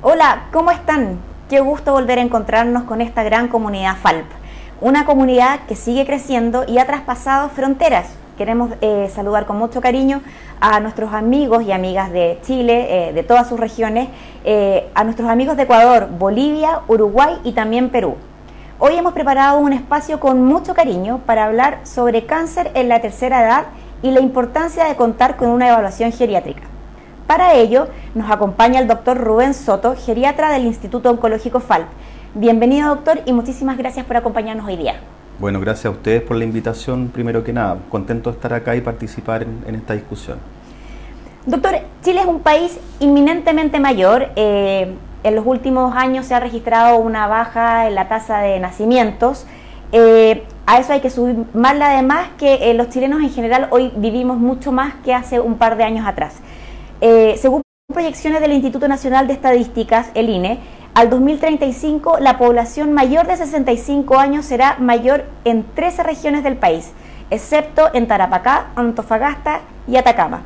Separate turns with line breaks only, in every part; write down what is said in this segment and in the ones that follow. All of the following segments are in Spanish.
Hola, ¿cómo están? Qué gusto volver a encontrarnos con esta gran comunidad FALP, una comunidad que sigue creciendo y ha traspasado fronteras. Queremos eh, saludar con mucho cariño a nuestros amigos y amigas de Chile, eh, de todas sus regiones, eh, a nuestros amigos de Ecuador, Bolivia, Uruguay y también Perú. Hoy hemos preparado un espacio con mucho cariño para hablar sobre cáncer en la tercera edad y la importancia de contar con una evaluación geriátrica. Para ello, nos acompaña el doctor Rubén Soto, geriatra del Instituto Oncológico FALP. Bienvenido, doctor, y muchísimas gracias por acompañarnos hoy día.
Bueno, gracias a ustedes por la invitación, primero que nada. Contento de estar acá y participar en, esta discusión.
Doctor, Chile es un país inminentemente mayor. Eh, en los últimos años se ha registrado una baja en la tasa de nacimientos. Eh, a eso hay que sumarle además que eh, los chilenos en general hoy vivimos mucho más que hace un par de años atrás. Eh, según proyecciones del Instituto Nacional de Estadísticas, el INE, al 2035 la población mayor de 65 años será mayor en 13 regiones del país, excepto en Tarapacá, Antofagasta y Atacama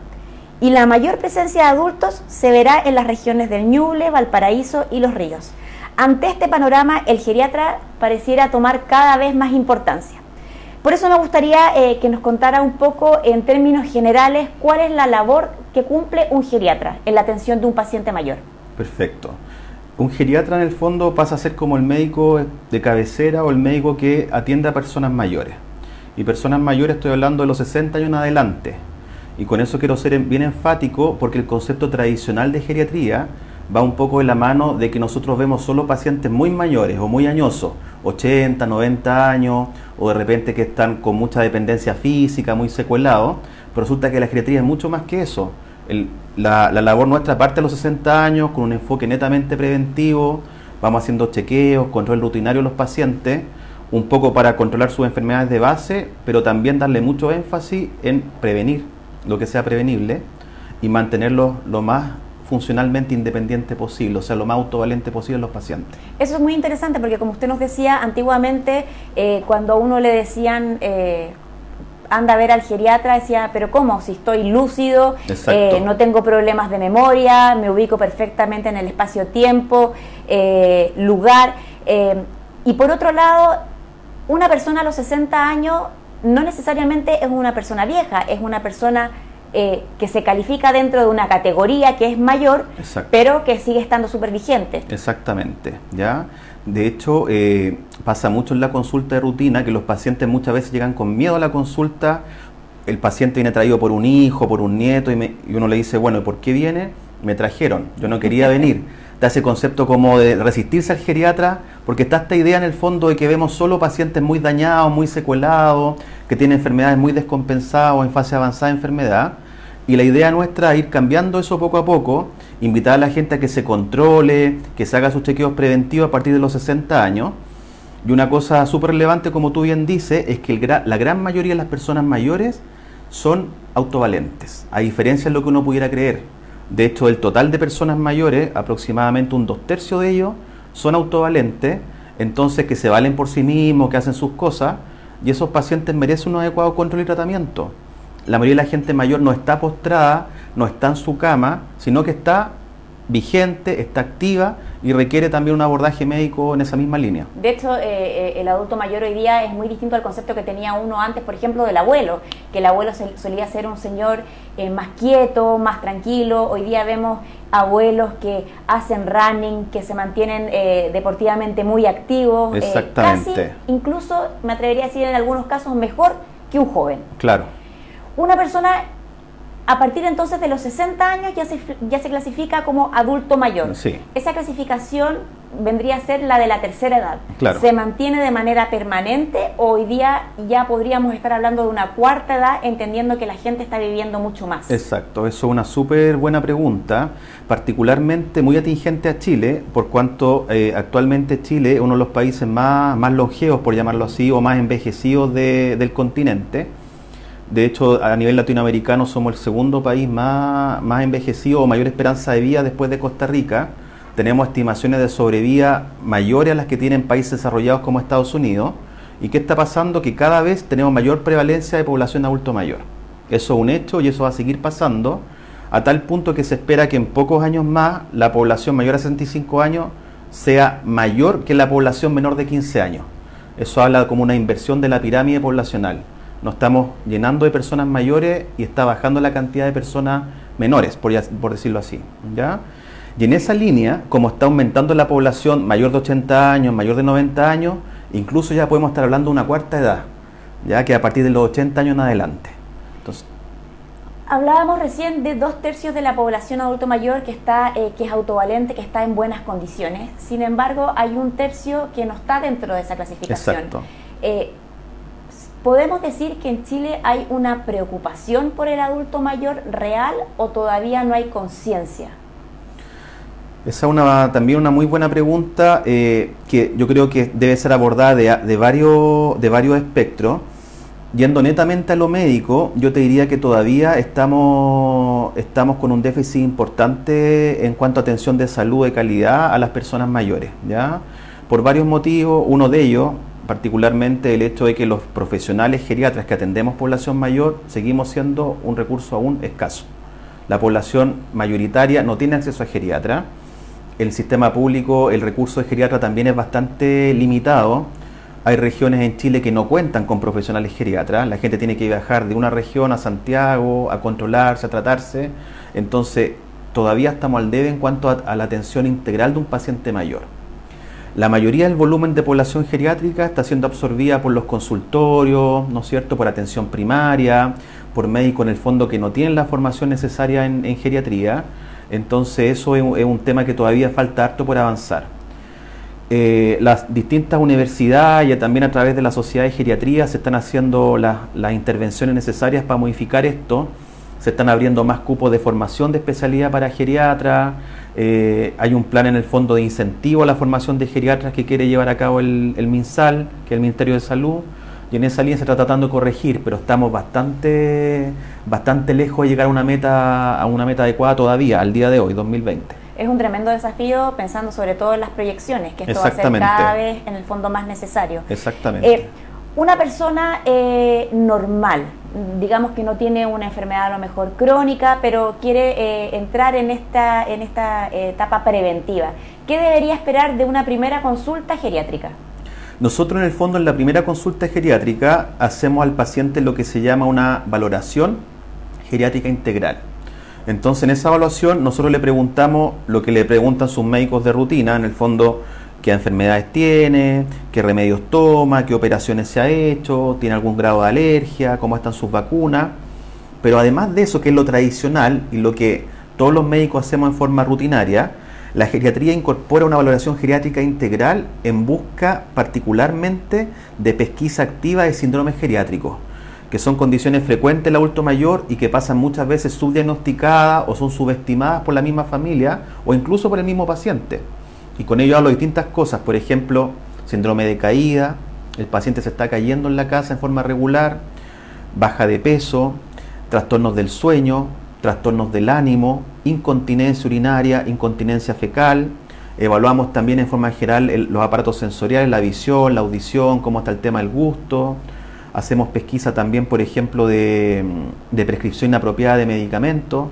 y la mayor presencia de adultos se verá en las regiones del Ñuble, Valparaíso y Los Ríos. Ante este panorama, el geriatra pareciera tomar cada vez más importancia. Por eso me gustaría eh, que nos contara un poco en términos generales cuál es la labor que cumple un geriatra en la atención de un paciente mayor.
Perfecto. Un geriatra en el fondo pasa a ser como el médico de cabecera o el médico que atiende a personas mayores. Y personas mayores estoy hablando de los 60 años en adelante, y con eso quiero ser bien enfático porque el concepto tradicional de geriatría va un poco de la mano de que nosotros vemos solo pacientes muy mayores o muy añosos, 80, 90 años, o de repente que están con mucha dependencia física, muy secuelados, pero resulta que la geriatría es mucho más que eso. la, la, labor nuestra parte de los 60 años, con un enfoque netamente preventivo, vamos haciendo chequeos, control rutinario a los pacientes, un poco para controlar sus enfermedades de base, pero también darle mucho énfasis en prevenir lo que sea prevenible y mantenerlo lo más funcionalmente independiente posible, o sea, lo más autovalente posible los pacientes.
Eso es muy interesante porque como usted nos decía, antiguamente eh, cuando a uno le decían... Eh, anda a ver al geriatra, decía, pero ¿cómo? Si estoy lúcido, eh, no tengo problemas de memoria, me ubico perfectamente en el espacio-tiempo, lugar. y por otro lado, una persona a los 60 años no necesariamente es una persona vieja, es una persona eh, que se califica dentro de una categoría que es mayor, pero que sigue estando súper vigente.
Exactamente, ¿ya? De hecho, eh, pasa mucho en la consulta de rutina que los pacientes muchas veces llegan con miedo a la consulta, el paciente viene traído por un hijo, por un nieto, y, y uno le dice, bueno, ¿y por qué viene? Me trajeron, yo no quería venir da ese concepto como de resistirse al geriatra, porque está esta idea en el fondo de que vemos solo pacientes muy dañados, muy secuelados, que tienen enfermedades muy descompensadas o en fase avanzada de enfermedad. Y la idea nuestra es ir cambiando eso poco a poco, invitar a la gente a que se controle, que se haga sus chequeos preventivos a partir de los 60 años. Y una cosa súper relevante, como tú bien dices, es que la gran mayoría de las personas mayores son autovalentes, a diferencia de lo que uno pudiera creer. De hecho, el total de personas mayores, aproximadamente un dos tercios de ellos, son autovalentes, entonces que se valen por sí mismos, que hacen sus cosas, y esos pacientes merecen un adecuado control y tratamiento. La mayoría de la gente mayor no está postrada, no está en su cama, sino que está vigente, está activa y requiere también un abordaje médico en esa misma línea.
De hecho, eh, eh, el adulto mayor hoy día es muy distinto al concepto que tenía uno antes, por ejemplo, del abuelo, que el abuelo solía ser un señor eh, más quieto, más tranquilo. Hoy día vemos abuelos que hacen running, que se mantienen deportivamente muy activos.
Exactamente.
incluso, me atrevería a decir en algunos casos, mejor que un joven.
Claro.
Una persona a partir entonces de los 60 años ya se, ya se clasifica como adulto mayor.
Sí.
Esa clasificación vendría a ser la de la tercera edad.
Claro.
¿Se mantiene de manera permanente o hoy día ya podríamos estar hablando de una cuarta edad entendiendo que la gente está viviendo mucho más?
Exacto, eso es una súper buena pregunta, particularmente muy atingente a Chile, por cuanto eh, actualmente Chile es uno de los países más, más longevos, por llamarlo así, o más envejecidos del continente de hecho, a nivel latinoamericano somos el segundo país más, más envejecido o mayor esperanza de vida después de Costa Rica. Tenemos estimaciones de sobrevida mayores a las que tienen países desarrollados como Estados Unidos. ¿Y qué está pasando? Que cada vez tenemos mayor prevalencia de población adulto mayor. Eso es un hecho y eso va a seguir pasando. a tal punto que se espera que en pocos años más la población mayor a 65 años sea mayor que la población menor de 15 años. Eso habla como una inversión de la pirámide poblacional. Nos estamos llenando de personas mayores y está bajando la cantidad de personas menores, por, por decirlo así. ¿ya? Y en esa línea, como está aumentando la población mayor de 80 años, mayor de 90 años, incluso ya podemos estar hablando de una cuarta edad, ya que a partir de los 80 años en adelante. Entonces,
Hablábamos recién de dos tercios de la población adulto mayor que está, eh, que es autovalente, que está en buenas condiciones. Sin embargo, hay un tercio que no está dentro de esa clasificación.
Exacto.
Eh, ¿Podemos decir que en Chile hay una preocupación por el adulto mayor real o todavía no hay conciencia?
Esa es una, también una muy buena pregunta eh, que yo creo que debe ser abordada de, de, varios, de varios espectros. Yendo netamente a lo médico, yo te diría que todavía estamos, estamos con un déficit importante en cuanto a atención de salud de calidad a las personas mayores, ¿ya? Por varios motivos, uno de ellos, particularmente el hecho de que los profesionales geriatras que atendemos población mayor seguimos siendo un recurso aún escaso. La población mayoritaria no tiene acceso a geriatra. El sistema público, el recurso de geriatra también es bastante limitado hay regiones en Chile que no cuentan con profesionales geriatras. La gente tiene que viajar de una región a Santiago a controlarse, a tratarse. Entonces, todavía estamos al debe en cuanto a, la atención integral de un paciente mayor. La mayoría del volumen de población geriátrica está siendo absorbida por los consultorios, ¿no es cierto?, por atención primaria, por médicos en el fondo que no tienen la formación necesaria en, geriatría. Entonces, eso es, un tema que todavía falta harto por avanzar. Eh, las distintas universidades y también a través de la sociedad de geriatría se están haciendo las intervenciones necesarias para modificar esto. Se están abriendo más cupos de formación de especialidad para geriatras. Eh, hay un plan en el fondo de incentivo a la formación de geriatras que quiere llevar a cabo el, el MinSal, que es el Ministerio de Salud. Y en esa línea se está tratando de corregir, pero estamos bastante, bastante lejos de llegar a una meta, a una meta adecuada todavía, al día de hoy, 2020
es un tremendo desafío pensando sobre todo en las proyecciones, que esto va a ser cada vez en el fondo más necesario.
Exactamente.
Eh, una persona eh, normal, digamos que no tiene una enfermedad a lo mejor crónica, pero quiere eh, entrar en esta, en esta etapa preventiva, ¿qué debería esperar de una primera consulta geriátrica?
Nosotros en el fondo en la primera consulta geriátrica hacemos al paciente lo que se llama una valoración geriátrica integral. Entonces, en esa evaluación, nosotros le preguntamos lo que le preguntan sus médicos de rutina, en el fondo, qué enfermedades tiene, qué remedios toma, qué operaciones se ha hecho, tiene algún grado de alergia, cómo están sus vacunas. Pero además de eso, que es lo tradicional y lo que todos los médicos hacemos en forma rutinaria, la geriatría incorpora una valoración geriátrica integral en busca particularmente de pesquisa activa de síndromes geriátricos que son condiciones frecuentes en el adulto mayor y que pasan muchas veces subdiagnosticadas o son subestimadas por la misma familia o incluso por el mismo paciente. Y con ello hablo de distintas cosas, por ejemplo, síndrome de caída, el paciente se está cayendo en la casa en forma regular, baja de peso, trastornos del sueño, trastornos del ánimo, incontinencia urinaria, incontinencia fecal. Evaluamos también en forma general los aparatos sensoriales, la visión, la audición, cómo está el tema del gusto, Hacemos pesquisa también, por ejemplo, de, prescripción inapropiada de medicamentos.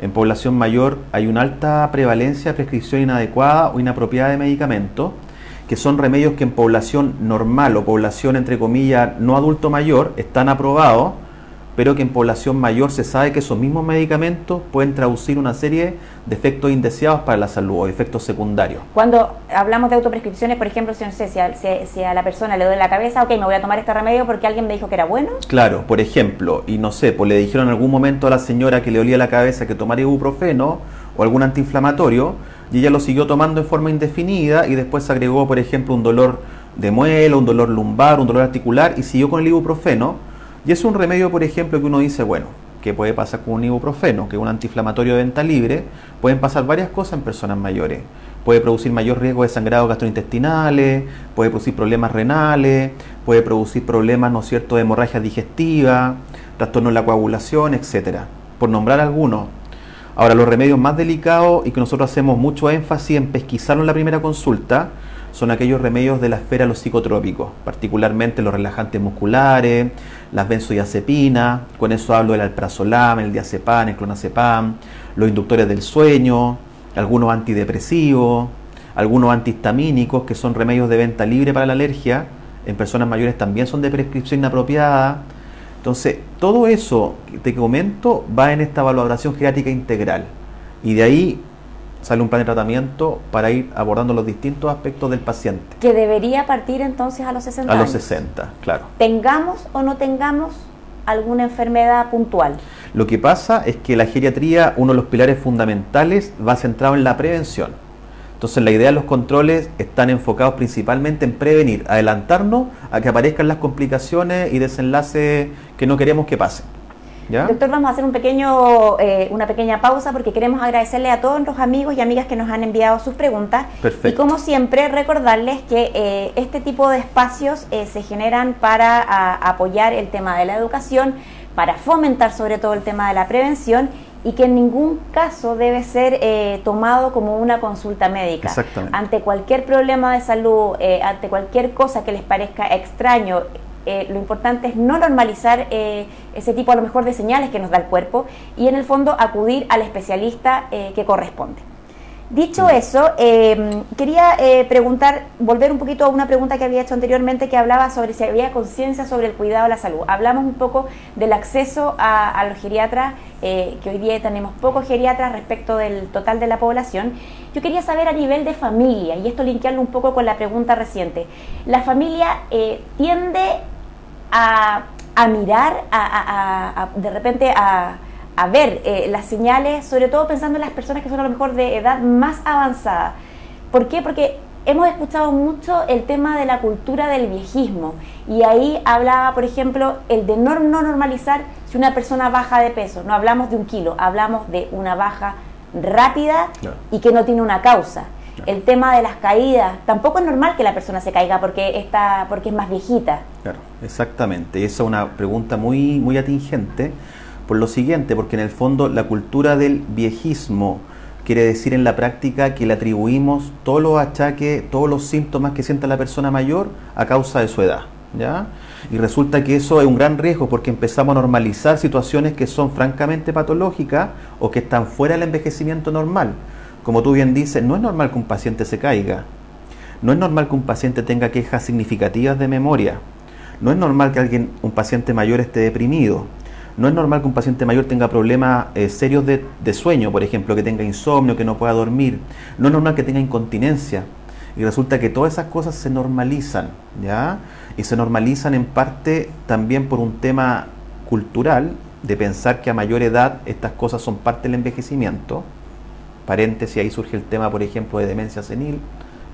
En población mayor hay una alta prevalencia de prescripción inadecuada o inapropiada de medicamentos, que son remedios que en población normal o población, entre comillas, no adulto mayor, están aprobados, pero que en población mayor se sabe que esos mismos medicamentos pueden traducir una serie de efectos indeseados para la salud o efectos secundarios.
Cuando hablamos de autoprescripciones, por ejemplo, si, no sé, si, a, la persona le duele la cabeza, ok, me voy a tomar este remedio porque alguien me dijo que era bueno.
Claro, por ejemplo, y no sé, pues le dijeron en algún momento a la señora que le olía la cabeza que tomara ibuprofeno o algún antiinflamatorio, y ella lo siguió tomando en forma indefinida y después agregó, por ejemplo, un dolor de muela, un dolor lumbar, un dolor articular y siguió con el ibuprofeno y es un remedio, por ejemplo, que uno dice, bueno, ¿qué puede pasar con un ibuprofeno? Que es un antiinflamatorio de venta libre. Pueden pasar varias cosas en personas mayores. Puede producir mayor riesgo de sangrado gastrointestinales, puede producir problemas renales, puede producir problemas, ¿no es cierto?, de hemorragia digestiva, trastorno de la coagulación, etcétera, por nombrar algunos. Ahora, los remedios más delicados y que nosotros hacemos mucho énfasis en pesquisarlo en la primera consulta son aquellos remedios de la esfera los psicotrópicos, particularmente los relajantes musculares, las benzodiazepinas, con eso hablo del alprazolam, el diazepam, el clonazepam, los inductores del sueño, algunos antidepresivos, algunos antihistamínicos que son remedios de venta libre para la alergia, en personas mayores también son de prescripción inapropiada. Entonces, todo eso que te comento va en esta valoración geriátrica integral. Y de ahí sale un plan de tratamiento para ir abordando los distintos aspectos del paciente.
Que debería partir entonces a los 60
A los 60, claro.
Tengamos o no tengamos alguna enfermedad puntual.
Lo que pasa es que la geriatría, uno de los pilares fundamentales, va centrado en la prevención. Entonces la idea de los controles están enfocados principalmente en prevenir, adelantarnos a que aparezcan las complicaciones y desenlaces que no queremos que pasen.
Doctor, vamos a hacer un pequeño, eh, una pequeña pausa porque queremos agradecerle a todos los amigos y amigas que nos han enviado sus preguntas.
Perfecto.
Y como siempre, recordarles que eh, este tipo de espacios eh, se generan para apoyar el tema de la educación, para fomentar sobre todo el tema de la prevención y que en ningún caso debe ser tomado como una consulta médica.
Exactamente.
Ante cualquier problema de salud, ante cualquier cosa que les parezca extraño, eh, lo importante es no normalizar eh, ese tipo a lo mejor de señales que nos da el cuerpo y en el fondo acudir al especialista eh, que corresponde. Dicho eso, quería preguntar, volver un poquito a una pregunta que había hecho anteriormente que hablaba sobre si había conciencia sobre el cuidado de la salud. Hablamos un poco del acceso a, los geriatras, que hoy día tenemos pocos geriatras respecto del total de la población. Yo quería saber a nivel de familia, y esto linkearlo un poco con la pregunta reciente, ¿la familia tiende a, mirar, a, de repente a, ver eh, las señales, sobre todo pensando en las personas que son a lo mejor de edad más avanzada. ¿Por qué? Porque hemos escuchado mucho el tema de la cultura del viejismo y ahí hablaba, por ejemplo, el de no, no normalizar si una persona baja de peso. No hablamos de un kilo, hablamos de una baja rápida y que no tiene una causa. El tema de las caídas, tampoco es normal que la persona se caiga porque está porque es más viejita.
Claro, exactamente. Esa es una pregunta muy muy atingente por lo siguiente, porque en el fondo la cultura del viejismo quiere decir en la práctica que le atribuimos todos los achaques, todos los síntomas que sienta la persona mayor a causa de su edad. ¿Ya? Y resulta que eso es un gran riesgo porque empezamos a normalizar situaciones que son francamente patológicas o que están fuera del envejecimiento normal. Como tú bien dices, no es normal que un paciente se caiga. No es normal que un paciente tenga quejas significativas de memoria. No es normal que alguien, un paciente mayor esté deprimido. No es normal que un paciente mayor tenga problemas eh, serios de, de, sueño, por ejemplo, que tenga insomnio, que no pueda dormir. No es normal que tenga incontinencia. Y resulta que todas esas cosas se normalizan, ¿ya? Y se normalizan en parte también por un tema cultural, de pensar que a mayor edad estas cosas son parte del envejecimiento paréntesis, ahí surge el tema, por ejemplo, de demencia senil,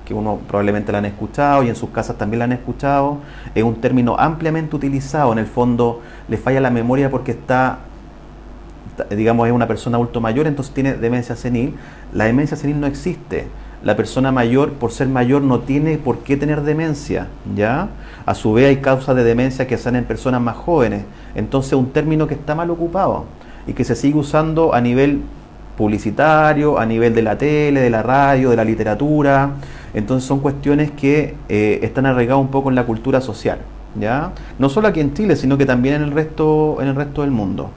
que uno probablemente la han escuchado y en sus casas también la han escuchado. Es un término ampliamente utilizado, en el fondo le falla la memoria porque está, digamos, es una persona adulto mayor, entonces tiene demencia senil. La demencia senil no existe. La persona mayor, por ser mayor, no tiene por qué tener demencia, ¿ya? A su vez hay causas de demencia que salen en personas más jóvenes. Entonces, un término que está mal ocupado y que se sigue usando a nivel publicitario, a nivel de la tele, de la radio, de la literatura. Entonces son cuestiones que eh, están arraigadas un poco en la cultura social, ¿ya? No solo aquí en Chile, sino que también en el resto, en el resto del mundo.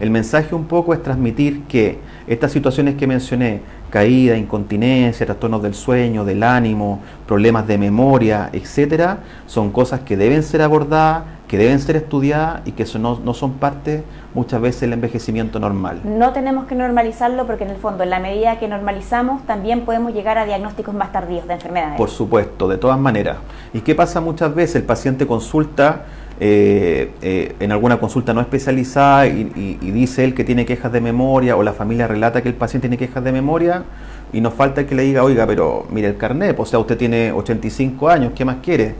El mensaje un poco es transmitir que estas situaciones que mencioné, caída, incontinencia, trastornos del sueño, del ánimo, problemas de memoria, etcétera, son cosas que deben ser abordadas, que deben ser estudiadas y que no, no son parte muchas veces del envejecimiento normal.
No tenemos que normalizarlo porque en el fondo, en la medida que normalizamos, también podemos llegar a diagnósticos más tardíos de enfermedades.
Por supuesto, de todas maneras. ¿Y qué pasa muchas veces? El paciente consulta eh, eh, en alguna consulta no especializada y, dice él que tiene quejas de memoria o la familia relata que el paciente tiene quejas de memoria y nos falta que le diga, oiga, pero mire el carnet, o sea, usted tiene 85 años, ¿qué más quiere?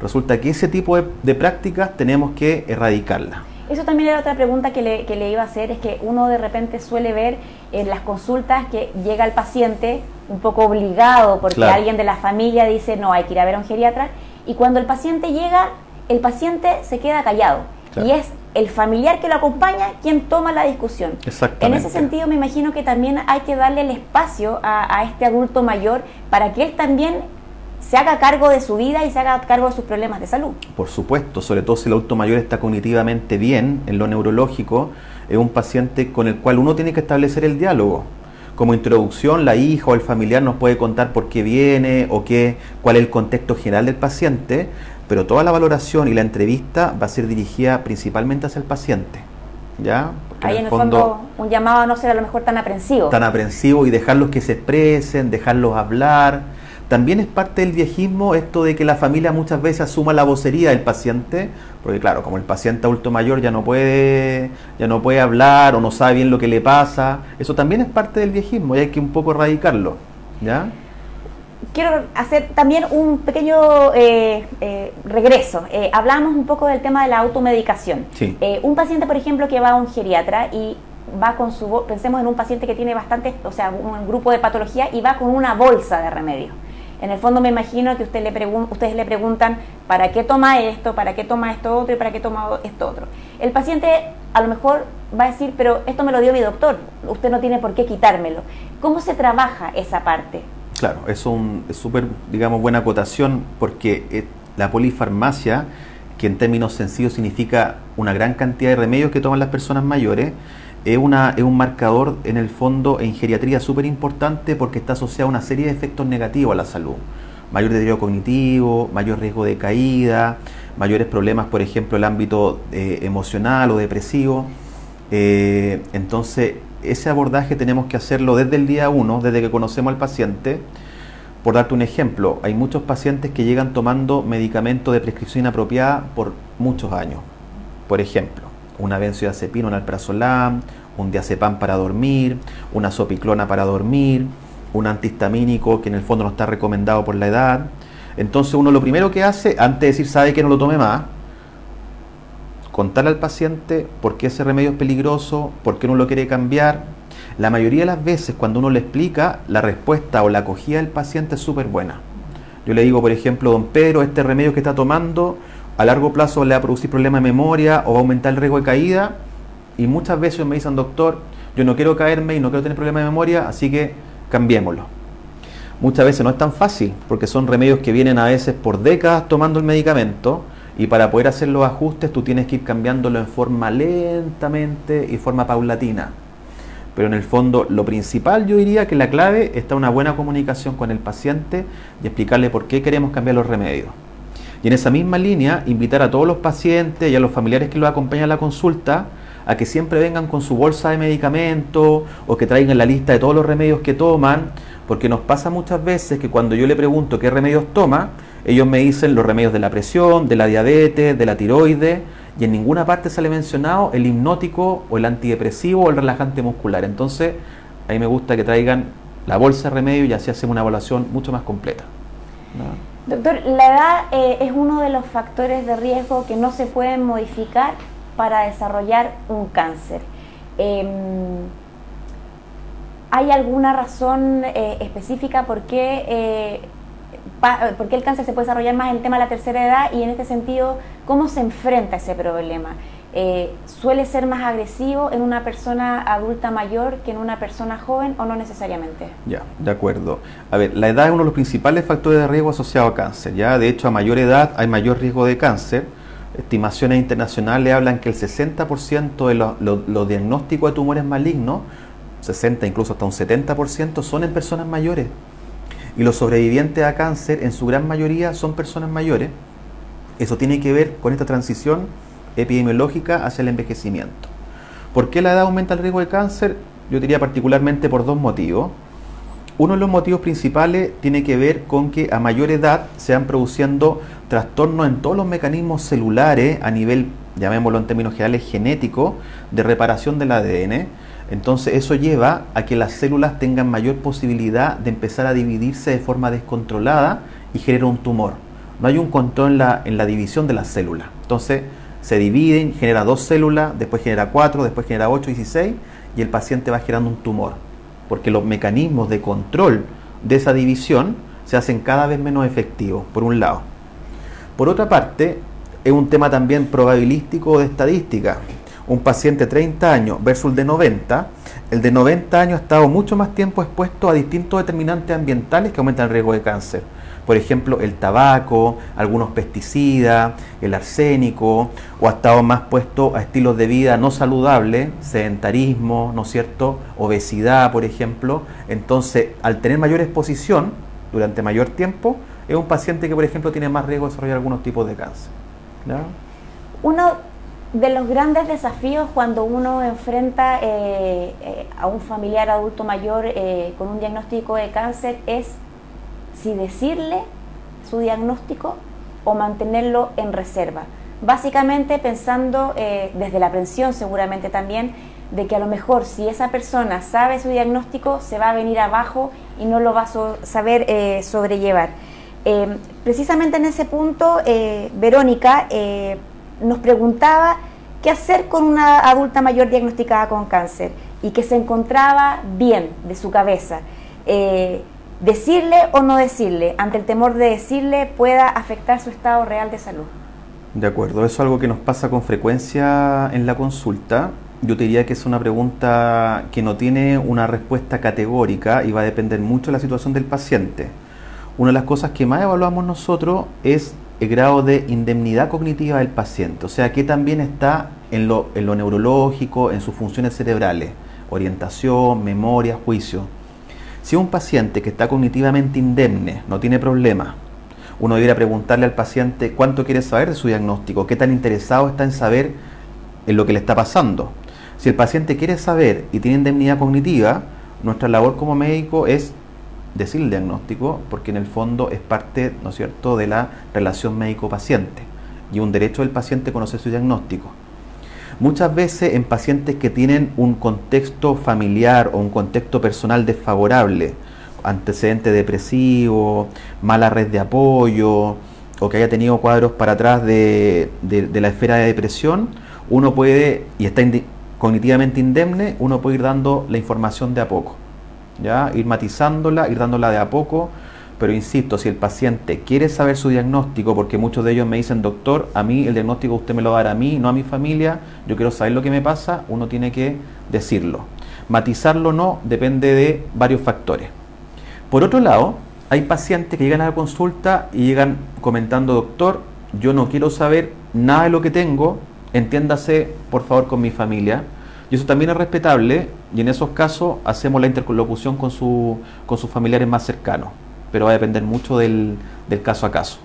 Resulta que ese tipo de, prácticas tenemos que erradicarla.
Eso también era otra pregunta que le, que le, iba a hacer, es que uno de repente suele ver en las consultas que llega el paciente un poco obligado porque alguien de la familia dice, no, hay que ir a ver a un geriatra, y cuando el paciente llega el paciente se queda callado y es el familiar que lo acompaña quien toma la discusión. En ese sentido me imagino que también hay que darle el espacio a, este adulto mayor para que él también se haga cargo de su vida y se haga cargo de sus problemas de salud.
Por supuesto, sobre todo si el adulto mayor está cognitivamente bien en lo neurológico, es un paciente con el cual uno tiene que establecer el diálogo. Como introducción, la hija o el familiar nos puede contar por qué viene o qué, cuál es el contexto general del paciente, pero toda la valoración y la entrevista va a ser dirigida principalmente hacia el paciente. ¿Ya?
Ahí en el, fondo, un llamado a no ser a lo mejor tan aprensivo.
Tan aprensivo y dejarlos que se expresen, dejarlos hablar. También es parte del viejismo esto de que la familia muchas veces asuma la vocería del paciente, porque claro, como el paciente adulto mayor ya no puede, ya no puede hablar o no sabe bien lo que le pasa, eso también es parte del viejismo y hay que un poco erradicarlo, ¿ya?
Quiero hacer también un pequeño eh, eh, regreso. Eh, hablamos un poco del tema de la automedicación. un paciente, por ejemplo, que va a un geriatra y va con su, pensemos en un paciente que tiene bastante, o sea, un grupo de patología y va con una bolsa de remedio. En el fondo me imagino que usted le ustedes le preguntan para qué toma esto, para qué toma esto otro y para qué toma esto otro. El paciente a lo mejor va a decir, pero esto me lo dio mi doctor, usted no tiene por qué quitármelo. ¿Cómo se trabaja esa parte?
Claro, es súper, digamos, buena acotación porque eh, la polifarmacia, que en términos sencillos significa una gran cantidad de remedios que toman las personas mayores, es, una, es un marcador en el fondo en geriatría súper importante porque está asociado a una serie de efectos negativos a la salud. Mayor deterioro cognitivo, mayor riesgo de caída, mayores problemas, por ejemplo, el ámbito eh, emocional o depresivo. Eh, entonces, ese abordaje tenemos que hacerlo desde el día uno, desde que conocemos al paciente. Por darte un ejemplo, hay muchos pacientes que llegan tomando medicamentos de prescripción inapropiada por muchos años. Por ejemplo, una benzodiazepina, un alprazolam, un diazepam para dormir, una sopiclona para dormir, un antihistamínico que en el fondo no está recomendado por la edad. Entonces uno lo primero que hace, antes de decir sabe que no lo tome más, contarle al paciente por qué ese remedio es peligroso, por qué no lo quiere cambiar. La mayoría de las veces cuando uno le explica, la respuesta o la acogida del paciente es súper buena. Yo le digo, por ejemplo, don Pedro, este remedio que está tomando a largo plazo le va a producir problemas de memoria o va a aumentar el riesgo de caída. Y muchas veces me dicen, doctor, yo no quiero caerme y no quiero tener problemas de memoria, así que cambiémoslo. Muchas veces no es tan fácil, porque son remedios que vienen a veces por décadas tomando el medicamento y para poder hacer los ajustes tú tienes que ir cambiándolo en forma lentamente y forma paulatina. Pero en el fondo lo principal yo diría que la clave está una buena comunicación con el paciente y explicarle por qué queremos cambiar los remedios. Y en esa misma línea, invitar a todos los pacientes y a los familiares que los acompañan a la consulta a que siempre vengan con su bolsa de medicamentos o que traigan la lista de todos los remedios que toman, porque nos pasa muchas veces que cuando yo le pregunto qué remedios toma, ellos me dicen los remedios de la presión, de la diabetes, de la tiroides, y en ninguna parte sale mencionado el hipnótico o el antidepresivo o el relajante muscular. Entonces, a mí me gusta que traigan la bolsa de remedio y así hacemos una evaluación mucho más completa.
Doctor, la edad eh, es uno de los factores de riesgo que no se pueden modificar para desarrollar un cáncer. Em, ¿Hay alguna razón eh, específica por qué eh, por qué el cáncer se puede desarrollar más en el tema de la tercera edad y en este sentido, ¿cómo se enfrenta ese problema? Eh, ¿Suele ser más agresivo en una persona adulta mayor que en una persona joven o no necesariamente?
Ya, de acuerdo. A ver, la edad es uno de los principales factores de riesgo asociado a cáncer. Ya, de hecho, a mayor edad hay mayor riesgo de cáncer. Estimaciones internacionales hablan que el 60% de los diagnósticos de tumores malignos, 60 incluso hasta un 70%, son en personas mayores. Y los sobrevivientes a cáncer, en su gran mayoría, son personas mayores. Eso tiene que ver con esta transición epidemiológica hacia el envejecimiento. ¿Por qué la edad aumenta el riesgo de cáncer? Yo diría particularmente por dos motivos. Uno de los motivos principales tiene que ver con que a mayor edad se van produciendo trastornos en todos los mecanismos celulares a nivel, llamémoslo en términos generales, genético, de reparación del ADN entonces eso lleva a que las células tengan mayor posibilidad de empezar a dividirse de forma descontrolada y genera un tumor. No hay un control en la, en la división de las células. Entonces se dividen, genera dos células, después genera cuatro, después genera ocho, 16 y el paciente va generando un tumor. Porque los mecanismos de control de esa división se hacen cada vez menos efectivos, por un lado. Por otra parte, es un tema también probabilístico de estadística un paciente de 30 años versus el de 90, el de 90 años ha estado mucho más tiempo expuesto a distintos determinantes ambientales que aumentan el riesgo de cáncer. por ejemplo, el tabaco, algunos pesticidas, el arsénico, o ha estado más puesto a estilos de vida no saludables, sedentarismo, ¿no es cierto?, obesidad, por ejemplo. Entonces, al tener mayor exposición durante mayor tiempo, es un paciente que, por ejemplo, tiene más riesgo de desarrollar algunos tipos de cáncer.
Uno de los grandes desafíos cuando uno enfrenta eh, eh, a un familiar adulto mayor eh, con un diagnóstico de cáncer es si decirle su diagnóstico o mantenerlo en reserva. Básicamente pensando desde la aprensión seguramente también de que a lo mejor si esa persona sabe su diagnóstico se va a venir abajo y no lo va a saber sobrellevar. precisamente en ese punto, Verónica, nos preguntaba qué hacer con una adulta mayor diagnosticada con cáncer y que se encontraba bien de su cabeza. Eh, decirle o no decirle, ante el temor de decirle, pueda afectar su estado real de salud.
De acuerdo, eso es algo que nos pasa con frecuencia en la consulta. Yo te diría que es una pregunta que no tiene una respuesta categórica y va a depender mucho de la situación del paciente. Una de las cosas que más evaluamos nosotros es el grado de indemnidad cognitiva del paciente, o sea, que también está en lo, neurológico, en sus funciones cerebrales, orientación, memoria, juicio. Si un paciente que está cognitivamente indemne, no tiene problema, uno debería preguntarle al paciente cuánto quiere saber de su diagnóstico, qué tan interesado está en saber en lo que le está pasando. Si el paciente quiere saber y tiene indemnidad cognitiva, nuestra labor como médico es decir el diagnóstico, porque en el fondo es parte, ¿no es cierto?, de la relación médico-paciente y un derecho del paciente conocer su diagnóstico. Muchas veces en pacientes que tienen un contexto familiar o un contexto personal desfavorable, antecedente depresivo, mala red de apoyo, o que haya tenido cuadros para atrás de, la esfera de depresión, uno puede, y está cognitivamente indemne, uno puede ir dando la información de a poco. ¿Ya? ir matizándola, ir dándola de a poco, pero insisto, si el paciente quiere saber su diagnóstico, porque muchos de ellos me dicen, doctor, a mí el diagnóstico usted me lo va a dar a mí, no a mi familia, yo quiero saber lo que me pasa, uno tiene que decirlo. Matizarlo no, depende de varios factores. Por otro lado, hay pacientes que llegan a la consulta y llegan comentando, doctor, yo no quiero saber nada de lo que tengo, entiéndase por favor con mi familia, y eso también es respetable y en esos casos hacemos la interlocución con, su, con sus familiares más cercanos, pero va a depender mucho del, del caso a caso.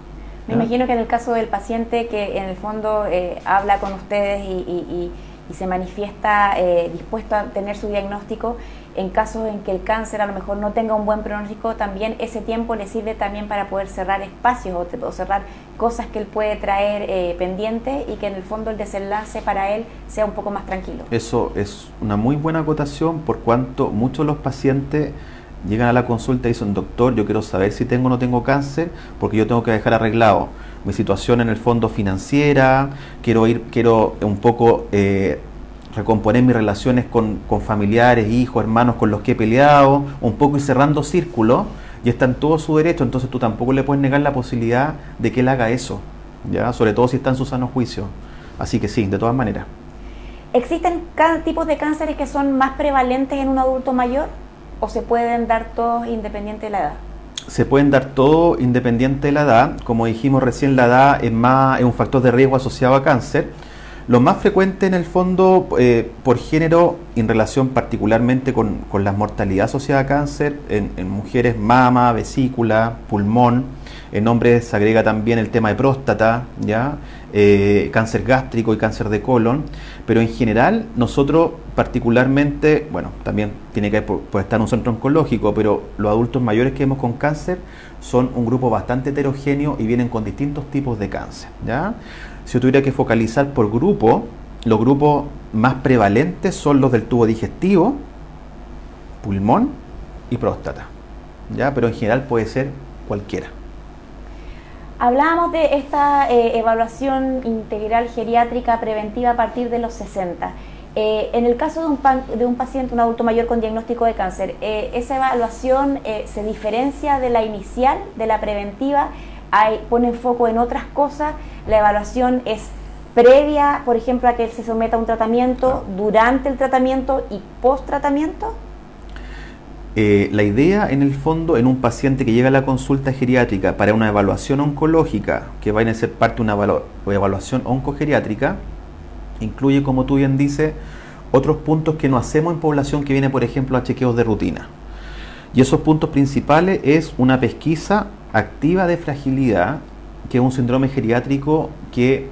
Me imagino que en el caso del paciente que en el fondo eh, habla con ustedes y, se manifiesta eh, dispuesto a tener su diagnóstico, en casos en que el cáncer a lo mejor no tenga un buen pronóstico, también ese tiempo le sirve también para poder cerrar espacios o, cerrar cosas que él puede traer eh, pendientes y que en el fondo el desenlace para él sea un poco más tranquilo.
Eso es una muy buena acotación por cuanto muchos de los pacientes llegan a la consulta y dicen, doctor, yo quiero saber si tengo o no tengo cáncer porque yo tengo que dejar arreglado mi situación en el fondo financiera, quiero ir, quiero un poco... Eh, recomponer mis relaciones con, familiares, hijos, hermanos con los que he peleado, un poco y cerrando círculos, y está en todo su derecho, entonces tú tampoco le puedes negar la posibilidad de que él haga eso, ¿ya? sobre todo si está en su sano juicio. Así que sí, de todas maneras.
¿Existen tipos de cánceres que son más prevalentes en un adulto mayor o se pueden dar todos independiente de la edad?
Se pueden dar todos independiente de la edad. Como dijimos recién, la edad es, más, es un factor de riesgo asociado a cáncer lo más frecuente en el fondo eh, por género en relación particularmente con, con la mortalidad asociada a cáncer en, mujeres mama, vesícula, pulmón, en hombres se agrega también el tema de próstata, ¿ya? Eh, cáncer gástrico y cáncer de colon, pero en general nosotros particularmente, bueno, también tiene que estar en un centro oncológico, pero los adultos mayores que vemos con cáncer son un grupo bastante heterogéneo y vienen con distintos tipos de cáncer, ¿ya? Si yo tuviera que focalizar por grupo, los grupos más prevalentes son los del tubo digestivo, pulmón y próstata. ¿ya? Pero en general puede ser cualquiera.
Hablábamos de esta eh, evaluación integral geriátrica preventiva a partir de los 60. Eh, en el caso de un, de un, paciente, un adulto mayor con diagnóstico de cáncer, eh, ¿esa evaluación se diferencia de la inicial, de la preventiva? Hay, ¿Pone foco en otras cosas? La evaluación es previa, por ejemplo, a que él se someta a un tratamiento, durante el tratamiento y post tratamiento?
Eh, la idea, en el fondo, en un paciente que llega a la consulta geriátrica para una evaluación oncológica, que va a ser parte de una evaluación oncogeriátrica, incluye, como tú bien dices, otros puntos que no hacemos en población que viene, por ejemplo, a chequeos de rutina. Y esos puntos principales es una pesquisa activa de fragilidad, que es un síndrome geriátrico que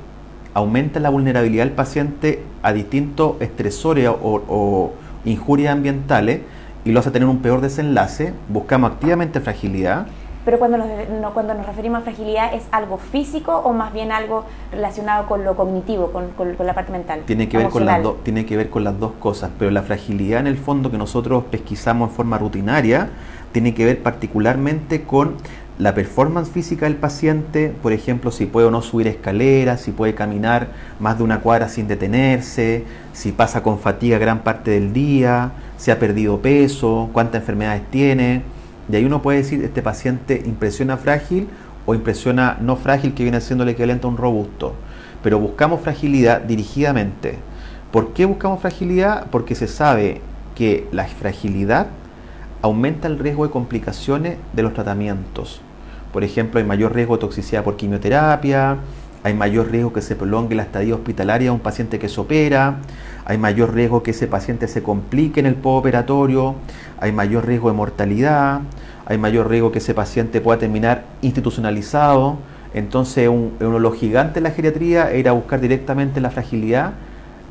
aumenta la vulnerabilidad del paciente a distintos estresores o, o injurias ambientales y lo hace tener un peor desenlace. Buscamos activamente fragilidad
pero cuando nos, cuando nos referimos a fragilidad, ¿es algo físico o más bien algo relacionado con lo cognitivo, con, la parte mental?
Tiene que, ver con las tiene que ver con las dos cosas, pero la fragilidad en el fondo que nosotros pesquisamos en forma rutinaria tiene que ver particularmente con la performance física del paciente, por ejemplo, si puede o no subir escaleras, si puede caminar más de una cuadra sin detenerse, si pasa con fatiga gran parte del día, si ha perdido peso, cuántas enfermedades tiene y ahí uno puede decir, este paciente impresiona frágil o impresiona no frágil, que viene siendo el equivalente a un robusto. Pero buscamos fragilidad dirigidamente. ¿Por qué buscamos fragilidad? Porque se sabe que la fragilidad aumenta el riesgo de complicaciones de los tratamientos. Por ejemplo, hay mayor riesgo de toxicidad por quimioterapia, hay mayor riesgo que se prolongue la estadía hospitalaria de un paciente que se opera, hay mayor riesgo que ese paciente se complique en el postoperatorio, hay mayor riesgo de mortalidad, hay mayor riesgo que ese paciente pueda terminar institucionalizado. Entonces, uno de los gigantes de la geriatría era buscar directamente la fragilidad,